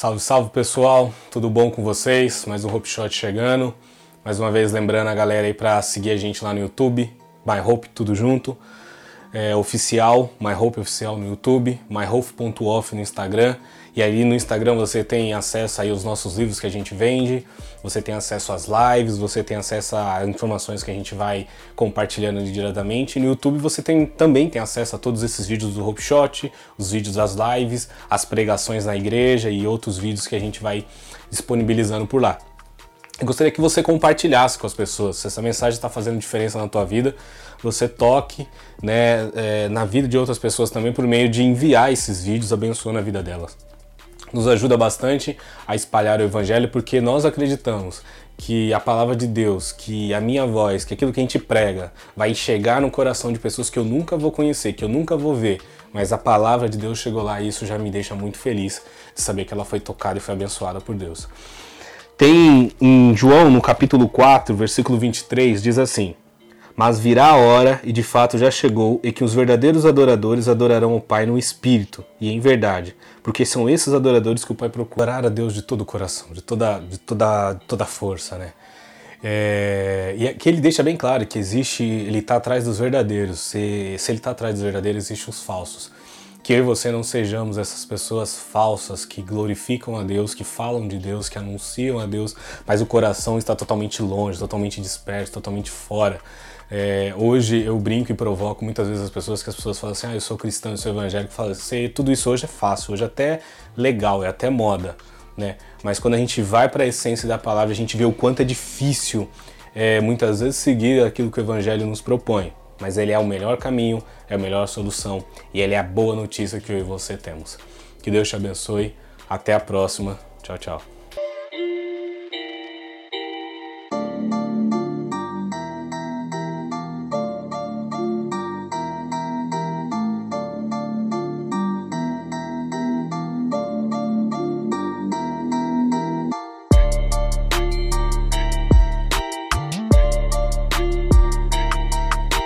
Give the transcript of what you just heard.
Salve, salve pessoal, tudo bom com vocês? Mais um Hope Shot chegando. Mais uma vez lembrando a galera aí para seguir a gente lá no YouTube, My Hope tudo junto. É, oficial, My Hope oficial no YouTube, myhope.off no Instagram. E aí no Instagram você tem acesso aí aos nossos livros que a gente vende, você tem acesso às lives, você tem acesso a informações que a gente vai compartilhando diretamente. E no YouTube você tem, também tem acesso a todos esses vídeos do Hope Shot, os vídeos das lives, as pregações na igreja e outros vídeos que a gente vai disponibilizando por lá. Eu gostaria que você compartilhasse com as pessoas. Se essa mensagem está fazendo diferença na tua vida, você toque né, é, na vida de outras pessoas também por meio de enviar esses vídeos abençoando a vida delas nos ajuda bastante a espalhar o evangelho porque nós acreditamos que a palavra de Deus, que a minha voz, que aquilo que a gente prega vai chegar no coração de pessoas que eu nunca vou conhecer, que eu nunca vou ver, mas a palavra de Deus chegou lá e isso já me deixa muito feliz de saber que ela foi tocada e foi abençoada por Deus. Tem em João, no capítulo 4, versículo 23, diz assim: mas virá a hora, e de fato já chegou, e que os verdadeiros adoradores adorarão o Pai no Espírito e em verdade, porque são esses adoradores que o Pai procura a Deus de todo o coração, de toda, de toda, toda força, né? É, e que ele deixa bem claro que existe, ele está atrás dos verdadeiros. Se, se ele está atrás dos verdadeiros, existem os falsos. Que eu e você não sejamos essas pessoas falsas que glorificam a Deus, que falam de Deus, que anunciam a Deus, mas o coração está totalmente longe, totalmente disperso, totalmente fora. É, hoje eu brinco e provoco muitas vezes as pessoas que as pessoas falam assim: ah, eu sou cristão, eu sou evangélico. Falo assim, tudo isso hoje é fácil, hoje é até legal, é até moda, né? Mas quando a gente vai para a essência da palavra, a gente vê o quanto é difícil é, muitas vezes seguir aquilo que o evangelho nos propõe. Mas ele é o melhor caminho, é a melhor solução e ele é a boa notícia que eu e você temos. Que Deus te abençoe. Até a próxima. Tchau, tchau.